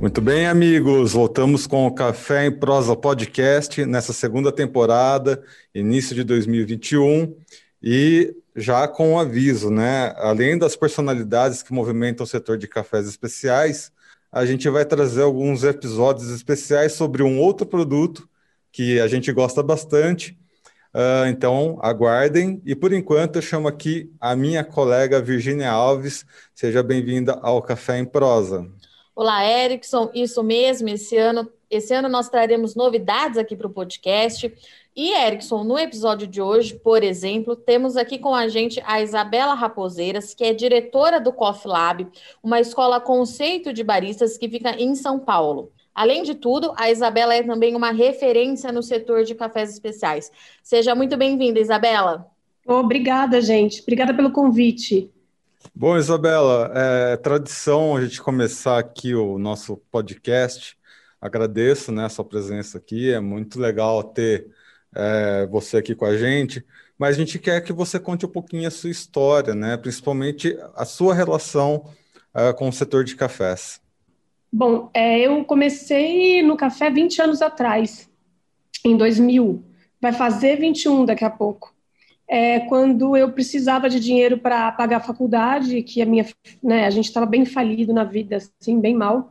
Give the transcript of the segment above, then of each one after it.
Muito bem, amigos. Voltamos com o Café em Prosa Podcast nessa segunda temporada, início de 2021, e já com um aviso, né? Além das personalidades que movimentam o setor de cafés especiais, a gente vai trazer alguns episódios especiais sobre um outro produto que a gente gosta bastante. Uh, então, aguardem. E por enquanto, eu chamo aqui a minha colega Virginia Alves. Seja bem-vinda ao Café em Prosa. Olá, Erickson. Isso mesmo. Esse ano, esse ano nós traremos novidades aqui para o podcast. E, Erickson, no episódio de hoje, por exemplo, temos aqui com a gente a Isabela Raposeiras, que é diretora do Coffee Lab, uma escola conceito de baristas que fica em São Paulo. Além de tudo, a Isabela é também uma referência no setor de cafés especiais. Seja muito bem-vinda, Isabela. Obrigada, gente. Obrigada pelo convite. Bom, Isabela, é tradição a gente começar aqui o nosso podcast. Agradeço né, a sua presença aqui, é muito legal ter é, você aqui com a gente, mas a gente quer que você conte um pouquinho a sua história, né? principalmente a sua relação é, com o setor de cafés. Bom, é, eu comecei no café 20 anos atrás, em 2000. Vai fazer 21 daqui a pouco. É, quando eu precisava de dinheiro para pagar a faculdade, que a minha, né, a gente estava bem falido na vida, assim, bem mal.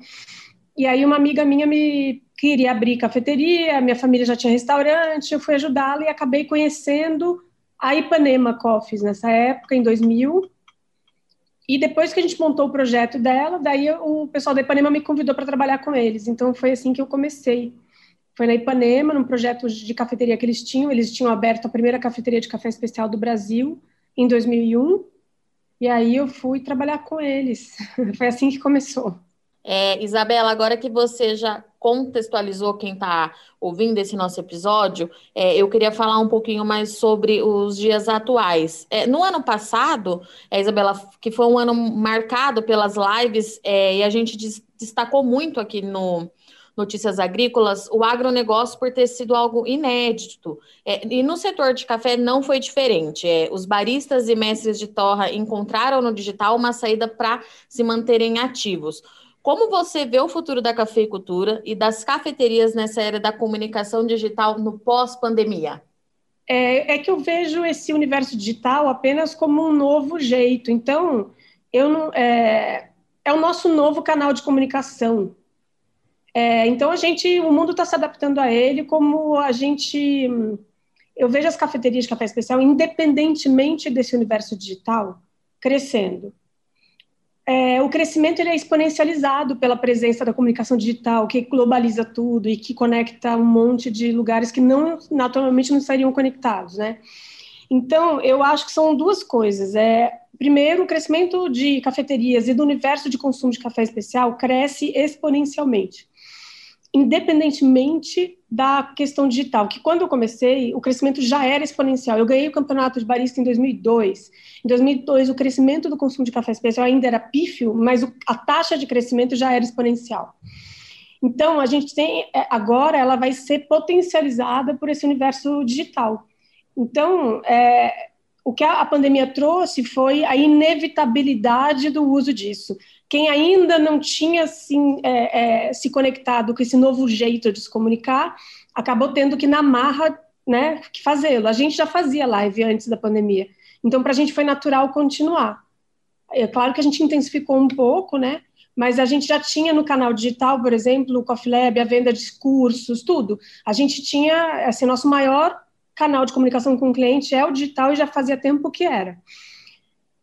E aí uma amiga minha me queria abrir cafeteria, minha família já tinha restaurante, eu fui ajudá-la e acabei conhecendo a Ipanema Coffees nessa época, em 2000. E depois que a gente montou o projeto dela, daí o pessoal da Ipanema me convidou para trabalhar com eles. Então foi assim que eu comecei. Foi na Ipanema, num projeto de cafeteria que eles tinham. Eles tinham aberto a primeira cafeteria de café especial do Brasil em 2001. E aí eu fui trabalhar com eles. foi assim que começou. É, Isabela, agora que você já contextualizou quem está ouvindo esse nosso episódio, é, eu queria falar um pouquinho mais sobre os dias atuais. É, no ano passado, é, Isabela, que foi um ano marcado pelas lives, é, e a gente destacou muito aqui no Notícias Agrícolas, o agronegócio por ter sido algo inédito. É, e no setor de café não foi diferente. É, os baristas e mestres de torra encontraram no digital uma saída para se manterem ativos. Como você vê o futuro da cafeicultura e das cafeterias nessa era da comunicação digital no pós-pandemia? É, é, que eu vejo esse universo digital apenas como um novo jeito. Então, eu não, é, é o nosso novo canal de comunicação. É, então, a gente, o mundo está se adaptando a ele, como a gente. Eu vejo as cafeterias de café especial, independentemente desse universo digital, crescendo é, o crescimento ele é exponencializado pela presença da comunicação digital, que globaliza tudo e que conecta um monte de lugares que não naturalmente não estariam conectados, né? Então, eu acho que são duas coisas. É, primeiro, o crescimento de cafeterias e do universo de consumo de café especial cresce exponencialmente independentemente da questão digital, que quando eu comecei, o crescimento já era exponencial. Eu ganhei o campeonato de barista em 2002. Em 2002, o crescimento do consumo de café especial ainda era pífio, mas a taxa de crescimento já era exponencial. Então, a gente tem, é, agora, ela vai ser potencializada por esse universo digital. Então, é, o que a pandemia trouxe foi a inevitabilidade do uso disso quem ainda não tinha assim, é, é, se conectado com esse novo jeito de se comunicar, acabou tendo que, na marra, né, fazê-lo. A gente já fazia live antes da pandemia, então para a gente foi natural continuar. É claro que a gente intensificou um pouco, né, mas a gente já tinha no canal digital, por exemplo, o Coffee Lab, a venda de cursos, tudo. A gente tinha, assim, nosso maior canal de comunicação com o cliente é o digital e já fazia tempo que era.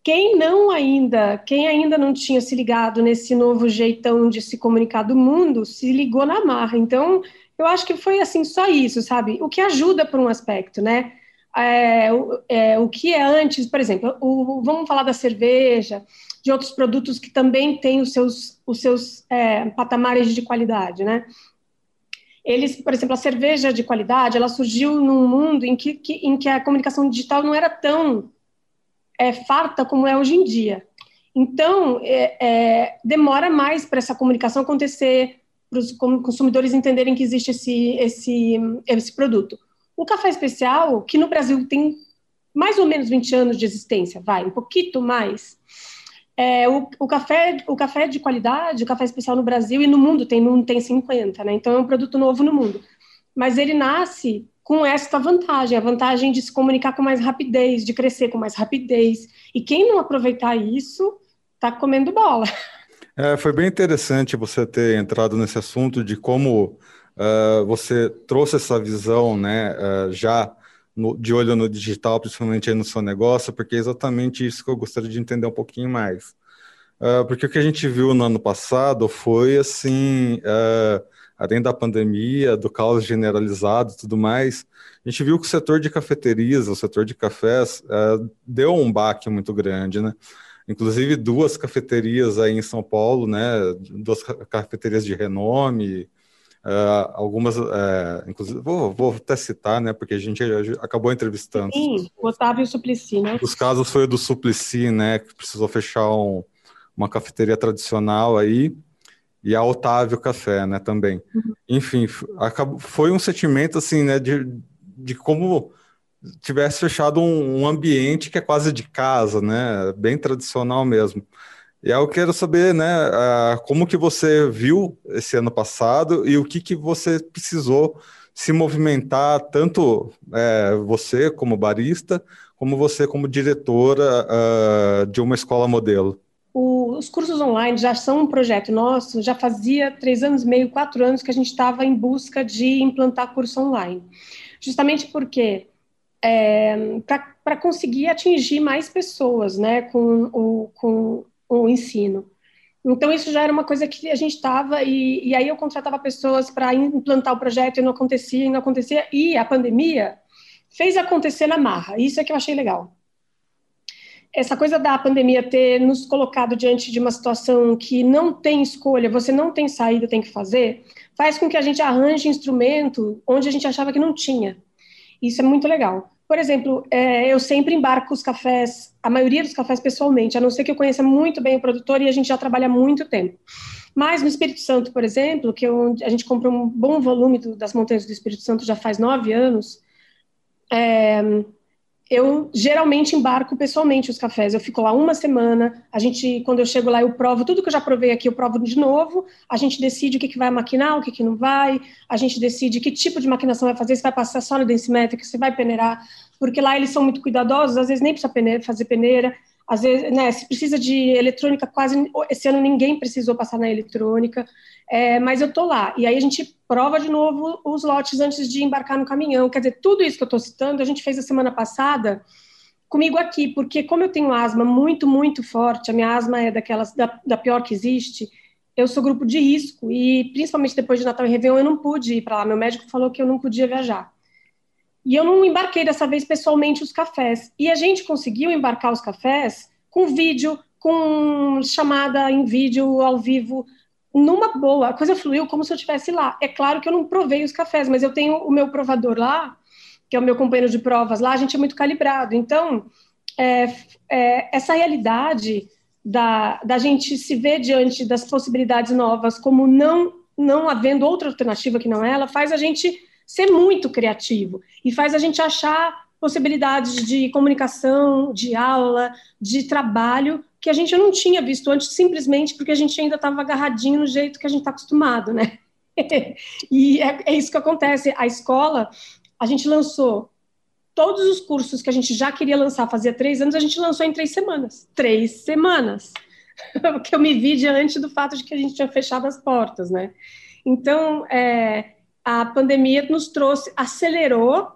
Quem não ainda, quem ainda não tinha se ligado nesse novo jeitão de se comunicar do mundo, se ligou na marra. Então, eu acho que foi assim só isso, sabe? O que ajuda por um aspecto, né? É, é, o que é antes, por exemplo, o, vamos falar da cerveja, de outros produtos que também têm os seus, os seus é, patamares de qualidade, né? Eles, por exemplo, a cerveja de qualidade, ela surgiu num mundo em que, que em que a comunicação digital não era tão é, farta como é hoje em dia. Então, é, é, demora mais para essa comunicação acontecer, para os consumidores entenderem que existe esse, esse, esse produto. O café especial, que no Brasil tem mais ou menos 20 anos de existência, vai, um pouquinho mais, É, o, o, café, o café de qualidade, o café especial no Brasil e no mundo tem, tem 50, né? Então é um produto novo no mundo. Mas ele nasce com esta vantagem, a vantagem de se comunicar com mais rapidez, de crescer com mais rapidez. E quem não aproveitar isso, está comendo bola. É, foi bem interessante você ter entrado nesse assunto de como uh, você trouxe essa visão, né, uh, já no, de olho no digital, principalmente no seu negócio, porque é exatamente isso que eu gostaria de entender um pouquinho mais. Uh, porque o que a gente viu no ano passado foi assim além da pandemia, do caos generalizado e tudo mais, a gente viu que o setor de cafeterias, o setor de cafés, uh, deu um baque muito grande, né? Inclusive duas cafeterias aí em São Paulo, né? Duas cafeterias de renome, uh, algumas, uh, inclusive, vou, vou, até citar, né? Porque a gente acabou entrevistando. Sim, o Otávio Suplicy, né? Os casos foi o do Suplicy, né? Que precisou fechar um, uma cafeteria tradicional aí e a Otávio Café, né, também. Uhum. Enfim, acabou, foi um sentimento, assim, né, de, de como tivesse fechado um, um, ambiente que é quase de casa, né, bem tradicional mesmo. E aí eu quero saber, né, como que você viu esse ano passado e o que que você precisou se movimentar, tanto é, você como barista, como você como diretora uh, de uma escola modelo os cursos online já são um projeto nosso, já fazia três anos e meio, quatro anos que a gente estava em busca de implantar curso online. Justamente porque é, para conseguir atingir mais pessoas né, com, o, com o ensino. Então, isso já era uma coisa que a gente estava, e, e aí eu contratava pessoas para implantar o projeto e não acontecia, e não acontecia, e a pandemia fez acontecer na marra. Isso é que eu achei legal essa coisa da pandemia ter nos colocado diante de uma situação que não tem escolha, você não tem saída, tem que fazer, faz com que a gente arranje instrumento onde a gente achava que não tinha. Isso é muito legal. Por exemplo, é, eu sempre embarco os cafés, a maioria dos cafés pessoalmente, a não ser que eu conheça muito bem o produtor e a gente já trabalha há muito tempo. Mas no Espírito Santo, por exemplo, que eu, a gente compra um bom volume do, das montanhas do Espírito Santo já faz nove anos, é, eu geralmente embarco pessoalmente os cafés. Eu fico lá uma semana. A gente, quando eu chego lá, eu provo tudo que eu já provei aqui, eu provo de novo. A gente decide o que, que vai maquinar, o que, que não vai. A gente decide que tipo de maquinação vai fazer, se vai passar só no densimétrico, se vai peneirar, porque lá eles são muito cuidadosos. Às vezes nem precisa peneira, fazer peneira. Às vezes, né, se precisa de eletrônica, quase esse ano ninguém precisou passar na eletrônica. É, mas eu tô lá. E aí a gente prova de novo os lotes antes de embarcar no caminhão. Quer dizer, tudo isso que eu estou citando, a gente fez a semana passada comigo aqui, porque como eu tenho asma muito, muito forte, a minha asma é daquelas da, da pior que existe, eu sou grupo de risco e principalmente depois de Natal e Réveillon eu não pude ir para lá. Meu médico falou que eu não podia viajar. E eu não embarquei dessa vez pessoalmente os cafés. E a gente conseguiu embarcar os cafés com vídeo, com chamada em vídeo ao vivo numa boa, a coisa fluiu como se eu estivesse lá. É claro que eu não provei os cafés, mas eu tenho o meu provador lá, que é o meu companheiro de provas lá, a gente é muito calibrado. Então, é, é, essa realidade da, da gente se ver diante das possibilidades novas como não, não havendo outra alternativa que não ela, faz a gente ser muito criativo e faz a gente achar possibilidades de comunicação, de aula, de trabalho que a gente não tinha visto antes, simplesmente porque a gente ainda estava agarradinho no jeito que a gente está acostumado, né? e é, é, isso que acontece. A escola, a gente lançou todos os cursos que a gente já queria lançar, fazia três anos, a gente lançou em três semanas. Três semanas! Porque eu me vi diante do fato de que a gente tinha fechado as portas, né? Então, é, a pandemia nos trouxe, acelerou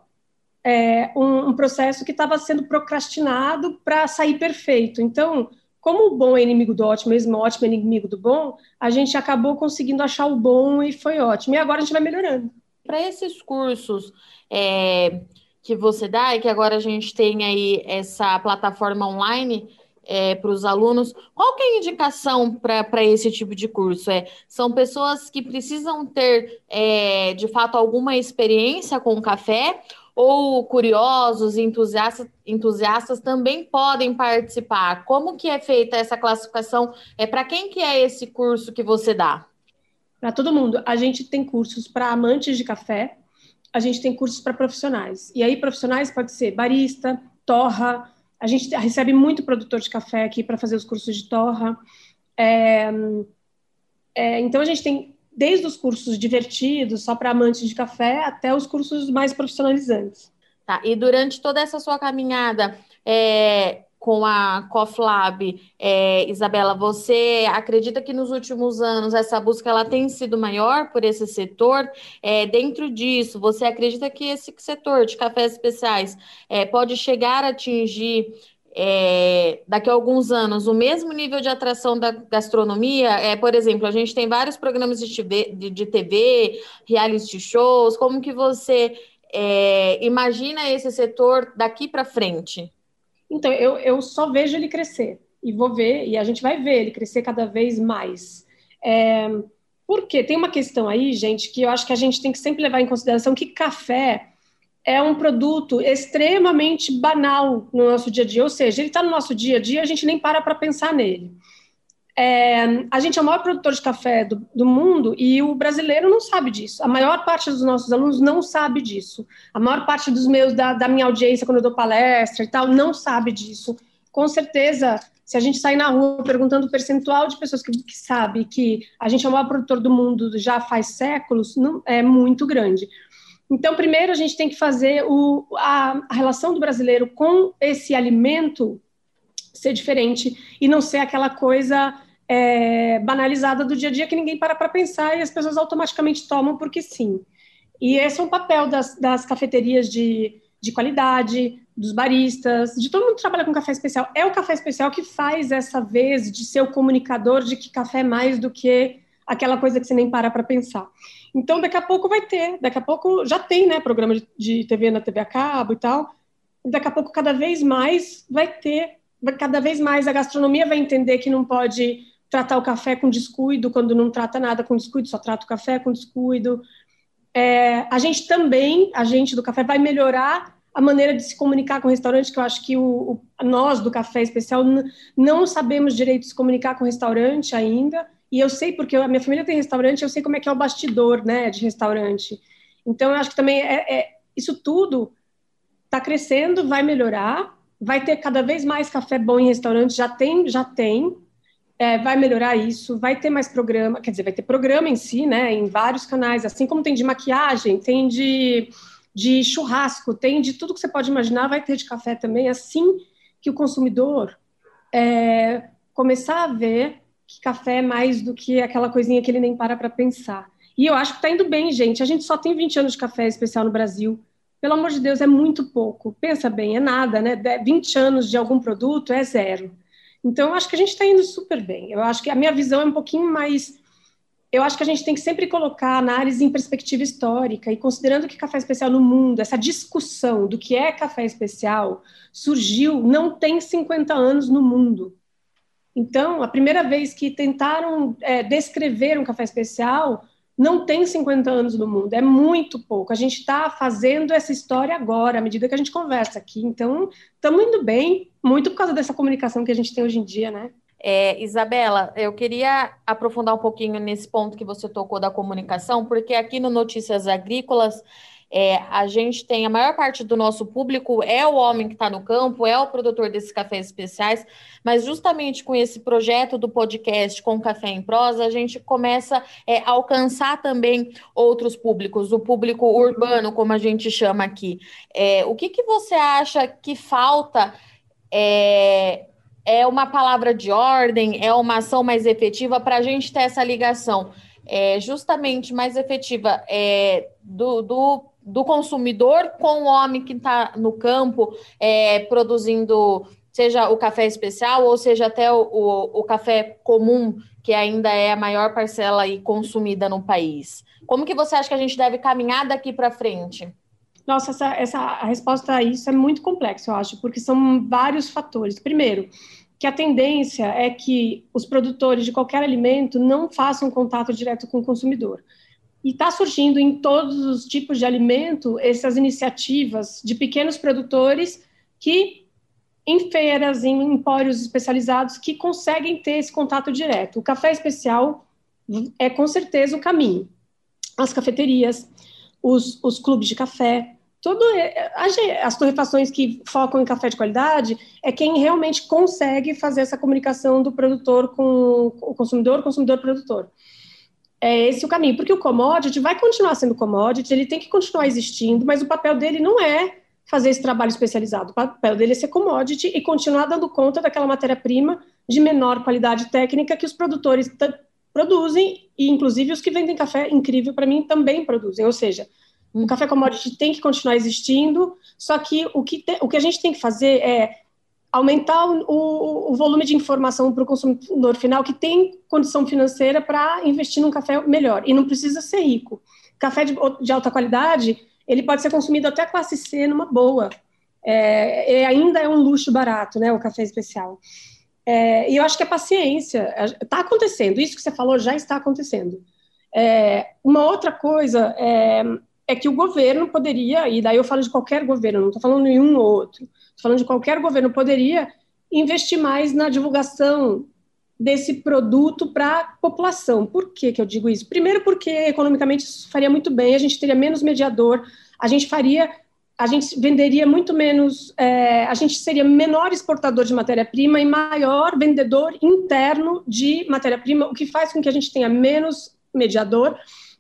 é, um, um, processo que estava sendo procrastinado para sair perfeito. Então, como o bom é inimigo do ótimo, mesmo o ótimo é inimigo do bom, a gente acabou conseguindo achar o bom e foi ótimo. E agora a gente vai melhorando. Para esses cursos é, que você dá e que agora a gente tem aí essa plataforma online é, para os alunos, qual que é a indicação para esse tipo de curso? É, são pessoas que precisam ter, é, de fato, alguma experiência com café ou curiosos, entusiastas, entusiastas também podem participar. Como que é feita essa classificação? É para quem que é esse curso que você dá? Para todo mundo. A gente tem cursos para amantes de café, a gente tem cursos para profissionais. E aí profissionais pode ser barista, torra, A gente recebe muito produtor de café aqui para fazer os cursos de torra. É, é, então, a gente tem desde os cursos divertidos, só para amantes de café, até os cursos mais profissionalizantes. Tá, e durante toda essa sua caminhada, é, com a CoffLab, é, Isabela, você acredita que nos últimos anos essa busca ela tem sido maior por esse setor? É, dentro disso, você acredita que esse setor de cafés especiais é, pode chegar a atingir é, daqui a alguns anos o mesmo nível de atração da gastronomia? É, por exemplo, a gente tem vários programas de TV, de, de TV reality shows. Como que você é, imagina esse setor daqui para frente? Então, eu, eu só vejo ele crescer. E vou ver, e a gente vai ver ele crescer cada vez mais. É, porque tem uma questão aí, gente, que eu acho que a gente tem que sempre levar em consideração que café é um produto extremamente banal no nosso dia a dia. Ou seja, ele está no nosso dia a dia, a gente nem para para pensar nele. É, a gente é o maior produtor de café do, do, mundo e o brasileiro não sabe disso. A maior parte dos nossos alunos não sabe disso. A maior parte dos meus, da, da minha audiência, quando eu dou palestra e tal, não sabe disso. Com certeza, se a gente sair na rua perguntando o percentual de pessoas que, que sabe que a gente é o maior produtor do mundo já faz séculos, não, é muito grande. Então, primeiro, a gente tem que fazer o, a, a relação do brasileiro com esse alimento ser diferente e não ser aquela coisa é, banalizada do dia a dia que ninguém para para pensar e as pessoas automaticamente tomam porque sim. E esse é um papel das, das cafeterias de, de qualidade, dos baristas, de todo mundo que trabalha com café especial. É o café especial que faz essa vez de ser o comunicador de que café é mais do que aquela coisa que você nem para para pensar. Então, daqui a pouco vai ter, daqui a pouco já tem, né, programa de, de TV na TV a cabo e tal. Daqui a pouco, cada vez mais, vai ter cada vez mais a gastronomia vai entender que não pode tratar o café com descuido, quando não trata nada com descuido, só trata o café com descuido. É, a gente também, a gente do café, vai melhorar a maneira de se comunicar com o restaurante, que eu acho que o, o nós do café especial não sabemos direito se comunicar com o restaurante ainda. E eu sei porque a minha família tem restaurante, eu sei como é que é o bastidor, né, de restaurante. Então eu acho que também é, é isso tudo está crescendo, vai melhorar vai ter cada vez mais café bom em restaurante, já tem, já tem, é, vai melhorar isso, vai ter mais programa, quer dizer, vai ter programa em si, né, em vários canais, assim como tem de maquiagem, tem de, de churrasco, tem de tudo que você pode imaginar, vai ter de café também, assim que o consumidor é, começar a ver que café é mais do que aquela coisinha que ele nem para para pensar. E eu acho que está indo bem, gente. A gente só tem 20 anos de café especial no Brasil pelo amor de Deus, é muito pouco. Pensa bem, é nada, né? 20 anos de algum produto é zero. Então, eu acho que a gente está indo super bem. Eu acho que a minha visão é um pouquinho mais. Eu acho que a gente tem que sempre colocar a análise em perspectiva histórica e considerando que café especial no mundo, essa discussão do que é café especial surgiu não tem 50 anos no mundo. Então, a primeira vez que tentaram é, descrever um café especial não tem 50 anos no mundo, é muito pouco. A gente está fazendo essa história agora, à medida que a gente conversa aqui. Então, estamos indo bem, muito por causa dessa comunicação que a gente tem hoje em dia, né? É, Isabela, eu queria aprofundar um pouquinho nesse ponto que você tocou da comunicação, porque aqui no Notícias Agrícolas é, a gente tem a maior parte do nosso público é o homem que está no campo, é o produtor desses cafés especiais, mas justamente com esse projeto do podcast com Café em Prosa, a gente começa é, a alcançar também outros públicos, o público urbano, como a gente chama aqui. É, o que, que você acha que falta? É, é uma palavra de ordem, é uma ação mais efetiva para a gente ter essa ligação é, justamente mais efetiva é, do, do do consumidor com o homem que está no campo é, produzindo, seja o café especial ou seja até o, o, o, café comum, que ainda é a maior parcela e consumida no país. Como que você acha que a gente deve caminhar daqui para frente? Nossa, essa, essa a resposta a isso é muito complexa, eu acho, porque são vários fatores. Primeiro, que a tendência é que os produtores de qualquer alimento não façam contato direto com o consumidor. E está surgindo em todos os tipos de alimento essas iniciativas de pequenos produtores que, em feiras, em empórios especializados, que conseguem ter esse contato direto. O café especial é com certeza o caminho. As cafeterias, os, os clubes de café, todo as torrefações que focam em café de qualidade é quem realmente consegue fazer essa comunicação do produtor com o consumidor, consumidor produtor. É esse o caminho, porque o commodity vai continuar sendo commodity, ele tem que continuar existindo, mas o papel dele não é fazer esse trabalho especializado. O papel dele é ser commodity e continuar dando conta daquela matéria-prima de menor qualidade técnica que os produtores produzem, e inclusive os que vendem café incrível para mim também produzem. Ou seja, o café commodity tem que continuar existindo, só que o que, o que a gente tem que fazer é aumentar o, o volume de informação para o consumidor final que tem condição financeira para investir num café melhor, e não precisa ser rico. Café de, de alta qualidade, ele pode ser consumido até classe C numa boa, é, ainda é um luxo barato, né, o café especial. É, e eu acho que a paciência está acontecendo, isso que você falou já está acontecendo. É, uma outra coisa é, que o governo poderia, e daí eu falo de qualquer governo, não estou falando de ou outro, estou falando de qualquer governo, poderia investir mais na divulgação desse produto para a população. Por que, que eu digo isso? Primeiro, porque economicamente isso faria muito bem, a gente teria menos mediador, a gente faria, a gente venderia muito menos, é, a gente seria menor exportador de matéria-prima e maior vendedor interno de matéria-prima, o que faz com que a gente tenha menos mediador,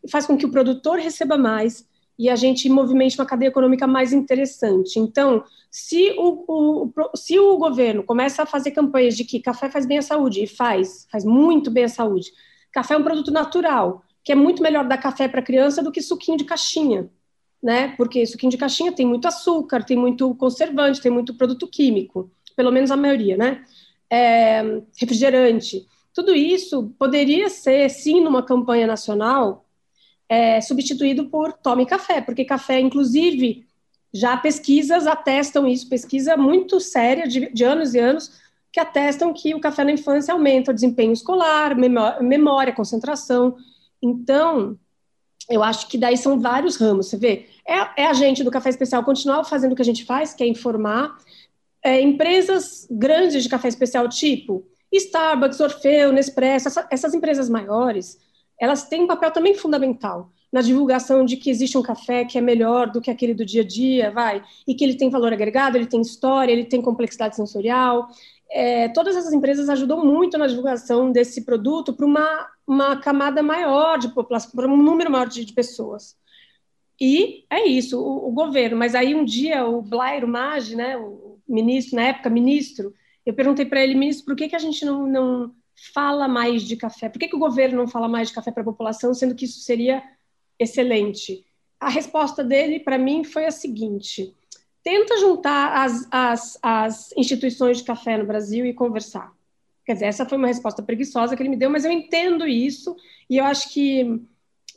faz com que o produtor receba mais, e a gente movimente uma cadeia econômica mais interessante. Então, se o, o, se o governo começa a fazer campanhas de que café faz bem à saúde, e faz, faz muito bem à saúde, café é um produto natural, que é muito melhor dar café para criança do que suquinho de caixinha, né? Porque suquinho de caixinha tem muito açúcar, tem muito conservante, tem muito produto químico, pelo menos a maioria, né? É, refrigerante. Tudo isso poderia ser, sim, numa campanha nacional, é, substituído por tome café, porque café, inclusive, já pesquisas atestam isso, pesquisa muito séria de, de anos e anos, que atestam que o café na infância aumenta o desempenho escolar, memória, concentração. Então, eu acho que daí são vários ramos, você vê. É, é a gente do Café Especial continuar fazendo o que a gente faz, que é informar. É, empresas grandes de café especial, tipo Starbucks, Orfeu, Nespresso, essa, essas empresas maiores, elas têm um papel também fundamental na divulgação de que existe um café que é melhor do que aquele do dia a dia, vai, e que ele tem valor agregado, ele tem história, ele tem complexidade sensorial. É, todas essas empresas ajudam muito na divulgação desse produto para uma, uma camada maior de população, para um número maior de, de pessoas. E é isso, o, o, governo. Mas aí um dia o Blairo Maggi, né, o ministro, na época ministro, eu perguntei para ele, ministro, por que, que a gente não, não fala mais de café? Por que, que o governo não fala mais de café para a população, sendo que isso seria excelente? A resposta dele, para mim, foi a seguinte: tenta juntar as, as, as instituições de café no Brasil e conversar. Quer dizer, essa foi uma resposta preguiçosa que ele me deu, mas eu entendo isso e eu acho que.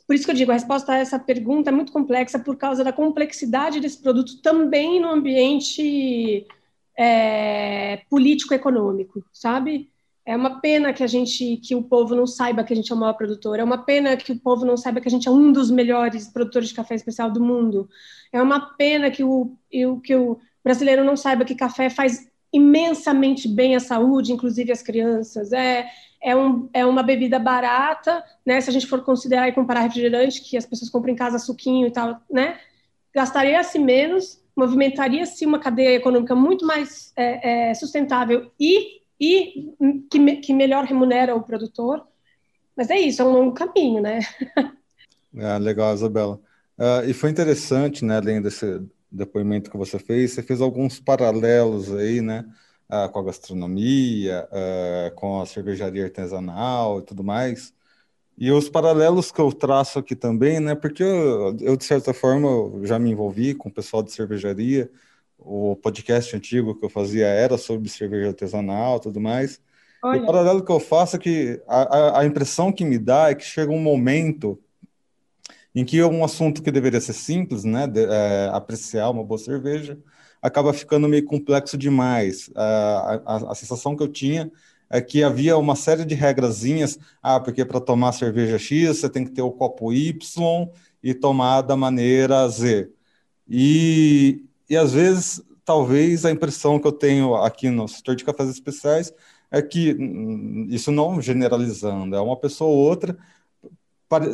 Por isso que eu digo, a resposta a essa pergunta é muito complexa por causa da complexidade desse produto também no ambiente é, político-econômico, sabe? É uma pena que a gente, que o povo não saiba que a gente é o maior produtor. É uma pena que o povo não saiba que a gente é um dos melhores produtores de café especial do mundo. É uma pena que o, que o brasileiro não saiba que café faz imensamente bem à saúde, inclusive às crianças. É, é, um, é uma bebida barata, né? Se a gente for considerar e comparar refrigerante, que as pessoas compram em casa suquinho e tal, né? Gastaria-se menos, movimentaria-se uma cadeia econômica muito mais é, é, sustentável e e que, que melhor remunera o produtor. Mas é isso, é um longo caminho, né? É, legal, Isabela. Uh, e foi interessante, né, além desse depoimento que você fez, você fez alguns paralelos aí, né, uh, com a gastronomia, uh, com a cervejaria artesanal e tudo mais. E os paralelos que eu traço aqui também, né, porque eu, eu de certa forma, já me envolvi com o pessoal de cervejaria, o podcast antigo que eu fazia era sobre cerveja artesanal tudo mais. Olha. O paralelo que eu faço é que a, a, impressão que me dá é que chega um momento em que um assunto que deveria ser simples, né, de, é, apreciar uma boa cerveja, acaba ficando meio complexo demais. A, a, a, sensação que eu tinha é que havia uma série de regrazinhas, ah, porque para tomar cerveja X você tem que ter o copo Y e tomar da maneira Z. E, e às vezes, talvez a impressão que eu tenho aqui no setor de cafés especiais é que, hum, isso não generalizando, é uma pessoa ou outra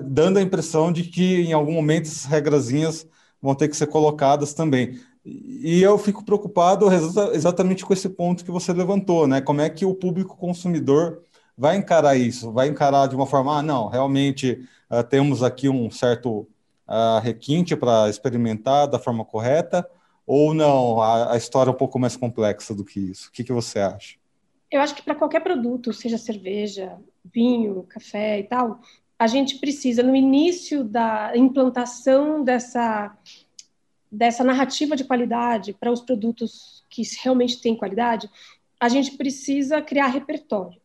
dando a impressão de que em algum momento essas regrazinhas vão ter que ser colocadas também. E eu fico preocupado exatamente com esse ponto que você levantou, né? Como é que o público consumidor vai encarar isso? Vai encarar de uma forma, ah, não, realmente uh, temos aqui um certo uh, requinte para experimentar da forma correta, ou não, a, a, história é um pouco mais complexa do que isso? O que, que você acha? Eu acho que para qualquer produto, seja cerveja, vinho, café e tal, a gente precisa, no início da implantação dessa dessa narrativa de qualidade para os produtos que realmente têm qualidade, a gente precisa criar repertório.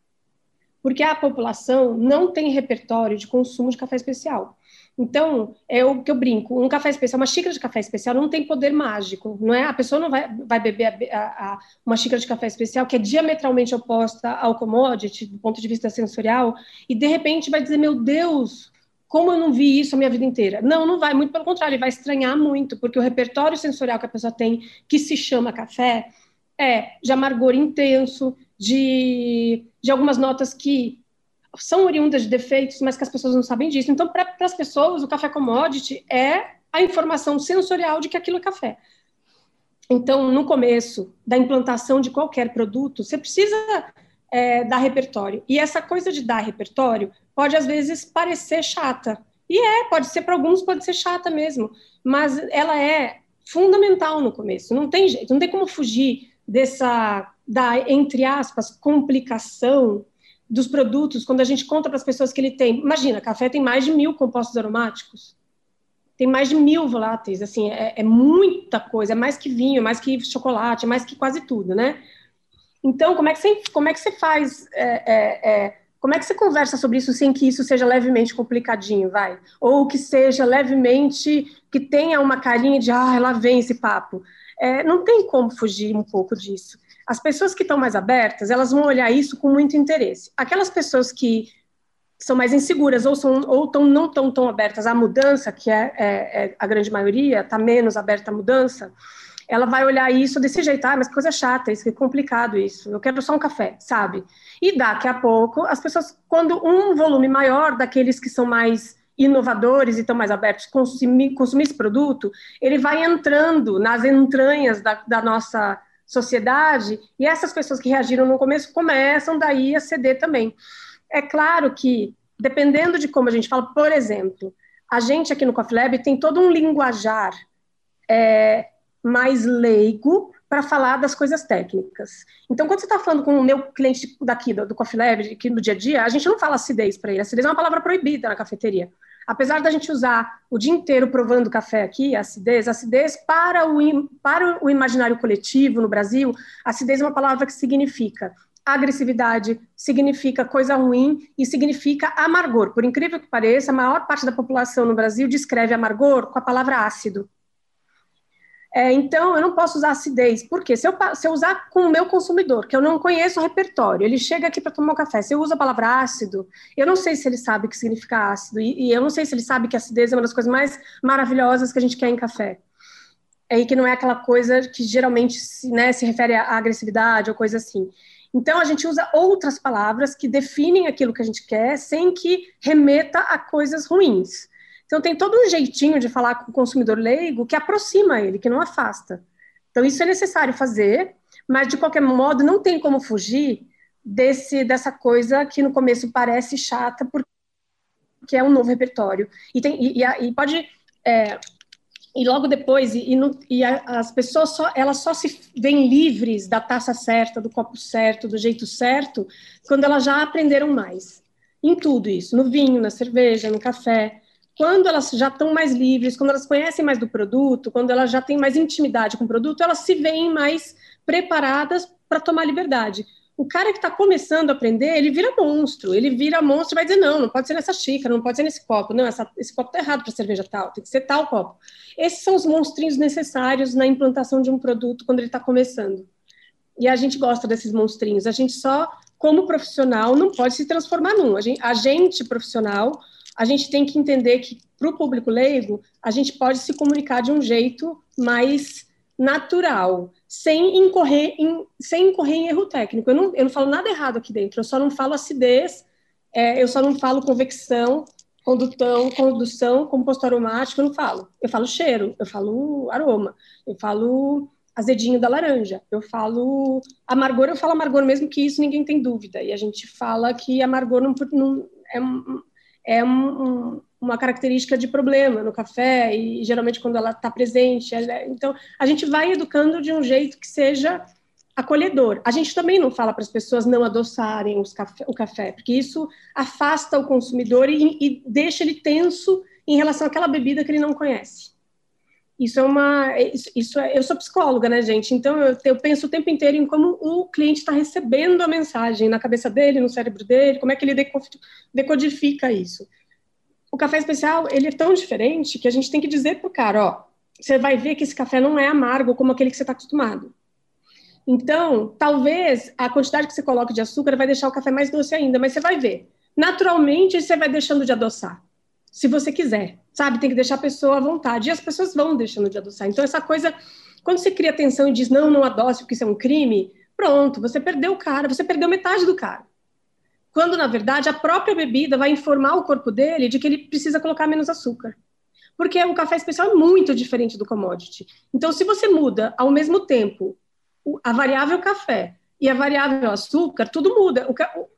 Porque a população não tem repertório de consumo de café especial. Então, é o que eu brinco: um café especial, uma xícara de café especial não tem poder mágico, não é? A pessoa não vai, vai beber a, a, uma xícara de café especial que é diametralmente oposta ao commodity, do ponto de vista sensorial, e de repente vai dizer: Meu Deus, como eu não vi isso a minha vida inteira? Não, não vai, muito pelo contrário, ele vai estranhar muito, porque o repertório sensorial que a pessoa tem, que se chama café, é de amargor intenso, de, de algumas notas que são oriundas de defeitos, mas que as pessoas não sabem disso. Então, para as pessoas, o café commodity é a informação sensorial de que aquilo é café. Então, no começo da implantação de qualquer produto, você precisa é, dar repertório. E essa coisa de dar repertório pode às vezes parecer chata. E é, pode ser para alguns, pode ser chata mesmo, mas ela é fundamental no começo, não tem jeito, não tem como fugir dessa, da, entre aspas, complicação dos produtos, quando a gente conta para as pessoas que ele tem. Imagina, café tem mais de mil compostos aromáticos, tem mais de mil voláteis, assim, é, é muita coisa, é mais que vinho, é mais que chocolate, é mais que quase tudo, né? Então, como é que você, como é que você faz é, é, é como é que você conversa sobre isso sem que isso seja levemente complicadinho, vai? Ou que seja levemente, que tenha uma carinha de, ah, lá vem esse papo. É, não tem como fugir um pouco disso. As pessoas que estão mais abertas, elas vão olhar isso com muito interesse. Aquelas pessoas que são mais inseguras ou, são, ou tão, não estão tão abertas à mudança, que é, é, é a grande maioria, está menos aberta à mudança, ela vai olhar isso desse jeito, ah, mas que coisa chata isso, que complicado isso, eu quero só um café, sabe? E daqui a pouco, as pessoas, quando um volume maior daqueles que são mais inovadores e estão mais abertos a consumir, consumir esse produto, ele vai entrando nas entranhas da, da nossa sociedade e essas pessoas que reagiram no começo começam daí a ceder também. É claro que, dependendo de como a gente fala, por exemplo, a gente aqui no Coffee Lab tem todo um linguajar é, mais leigo para falar das coisas técnicas. Então, quando você está falando com o meu cliente daqui, do, do Coffee Lab, aqui no dia a dia, a gente não fala acidez para ele. Acidez é uma palavra proibida na cafeteria. Apesar da gente usar o dia inteiro provando café aqui, acidez, acidez para o, para o imaginário coletivo no Brasil, acidez é uma palavra que significa agressividade, significa coisa ruim e significa amargor. Por incrível que pareça, a maior parte da população no Brasil descreve amargor com a palavra ácido. É, então, eu não posso usar acidez. Por quê? Se eu, se eu usar com o meu consumidor, que eu não conheço o repertório, ele chega aqui para tomar um café, se eu uso a palavra ácido, eu não sei se ele sabe o que significa ácido, e, e, eu não sei se ele sabe que acidez é uma das coisas mais maravilhosas que a gente quer em café. É, e que não é aquela coisa que geralmente se, né, se refere à agressividade ou coisa assim. Então, a gente usa outras palavras que definem aquilo que a gente quer, sem que remeta a coisas ruins. Então, tem todo um jeitinho de falar com o consumidor leigo que aproxima ele, que não afasta. Então, isso é necessário fazer, mas, de qualquer modo, não tem como fugir desse, dessa coisa que no começo parece chata, porque é um novo repertório. E, tem, e, e, e pode. É, e logo depois, e, e, a, as pessoas só, elas só se veem livres da taça certa, do copo certo, do jeito certo, quando elas já aprenderam mais. Em tudo isso, no vinho, na cerveja, no café quando elas já estão mais livres, quando elas conhecem mais do produto, quando elas já têm mais intimidade com o produto, elas se veem mais preparadas para tomar liberdade. O cara que está começando a aprender, ele vira monstro, ele vira monstro e vai dizer, não, não pode ser nessa xícara, não pode ser nesse copo, não, essa, esse copo está errado para cerveja tal, tem que ser tal copo. Esses são os monstrinhos necessários na implantação de um produto quando ele está começando. E a gente gosta desses monstrinhos, a gente só, como profissional, não pode se transformar num. A gente, a gente profissional, a gente tem que entender que, para o público leigo, a gente pode se comunicar de um jeito mais natural, sem incorrer em, sem incorrer em erro técnico. Eu não, eu não falo nada errado aqui dentro, eu só não falo acidez, é, eu só não falo convecção, Condutão, condução, composto aromático, eu não falo. Eu falo cheiro, eu falo aroma, eu falo azedinho da laranja, eu falo amargor, eu falo amargor mesmo que isso ninguém tem dúvida. E a gente fala que amargor não, não é, é um, uma característica de problema no café e geralmente quando ela está presente. Ela, é, então a gente vai educando de um jeito que seja acolhedor. A gente também não fala para as pessoas não adoçarem café, o café, porque isso afasta o consumidor e, e, deixa ele tenso em relação àquela bebida que ele não conhece. Isso é uma. Isso, isso é, eu sou psicóloga, né, gente? Então eu, eu penso o tempo inteiro em como o cliente está recebendo a mensagem na cabeça dele, no cérebro dele, como é que ele decodifica isso. O café especial ele é tão diferente que a gente tem que dizer para o cara, ó, você vai ver que esse café não é amargo como aquele que você está acostumado então, talvez a quantidade que você coloca de açúcar vai deixar o café mais doce ainda, mas você vai ver. Naturalmente, você vai deixando de adoçar, se você quiser, sabe? Tem que deixar a pessoa à vontade. E as pessoas vão deixando de adoçar. Então, essa coisa, quando você cria atenção e diz, não, não adoce porque isso é um crime, pronto, você perdeu o cara, você perdeu metade do cara. Quando, na verdade, a própria bebida vai informar o corpo dele de que ele precisa colocar menos açúcar porque o café especial é muito diferente do commodity. Então, se você muda ao mesmo tempo a variável café e a variável açúcar, tudo muda.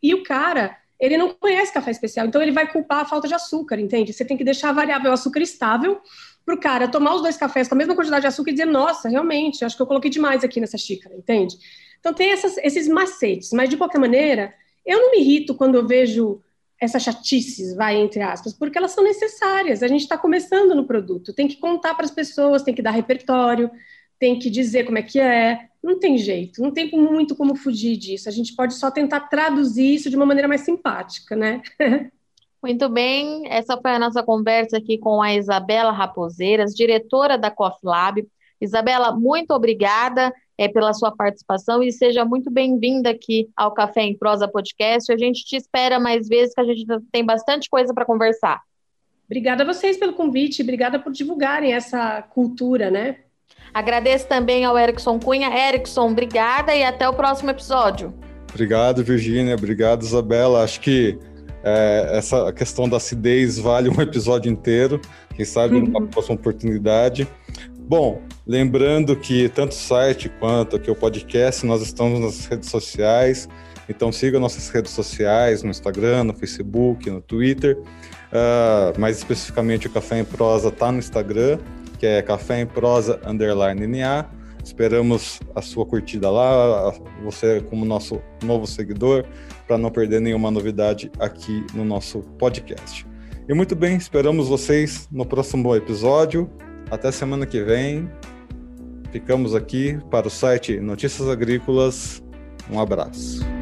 E o cara, ele não conhece café especial, então ele vai culpar a falta de açúcar, entende? Você tem que deixar a variável açúcar estável para o cara tomar os dois cafés com a mesma quantidade de açúcar e dizer, nossa, realmente, acho que eu coloquei demais aqui nessa xícara, entende? Então tem essas, esses macetes, mas de qualquer maneira, eu não me irrito quando eu vejo essas chatices, vai, entre aspas, porque elas são necessárias. A gente está começando no produto, tem que contar para as pessoas, tem que dar repertório, tem que dizer como é que é. Não tem jeito, não tem muito como fugir disso. A gente pode só tentar traduzir isso de uma maneira mais simpática, né? Muito bem, essa foi a nossa conversa aqui com a Isabela Raposeiras, diretora da Coffee Lab. Isabela, muito obrigada é, pela sua participação e seja muito bem-vinda aqui ao Café em Prosa Podcast. A gente te espera mais vezes, que a gente tem bastante coisa para conversar. Obrigada a vocês pelo convite, obrigada por divulgarem essa cultura, né? Agradeço também ao Erickson Cunha. Erickson, obrigada e até o próximo episódio. Obrigado, Virgínia. Obrigado, Isabela. Acho que é, essa questão da acidez vale um episódio inteiro. Quem sabe uhum. numa próxima oportunidade. Bom, lembrando que tanto o site quanto aqui o podcast, nós estamos nas redes sociais. Então siga nossas redes sociais, no Instagram, no Facebook, no Twitter. Uh, mais especificamente o Café em Prosa está no Instagram que é Café em Prosa Underline NA. Esperamos a sua curtida lá, você como nosso novo seguidor, para não perder nenhuma novidade aqui no nosso podcast. E muito bem, esperamos vocês no próximo episódio. Até semana que vem. Ficamos aqui para o site Notícias Agrícolas. Um abraço.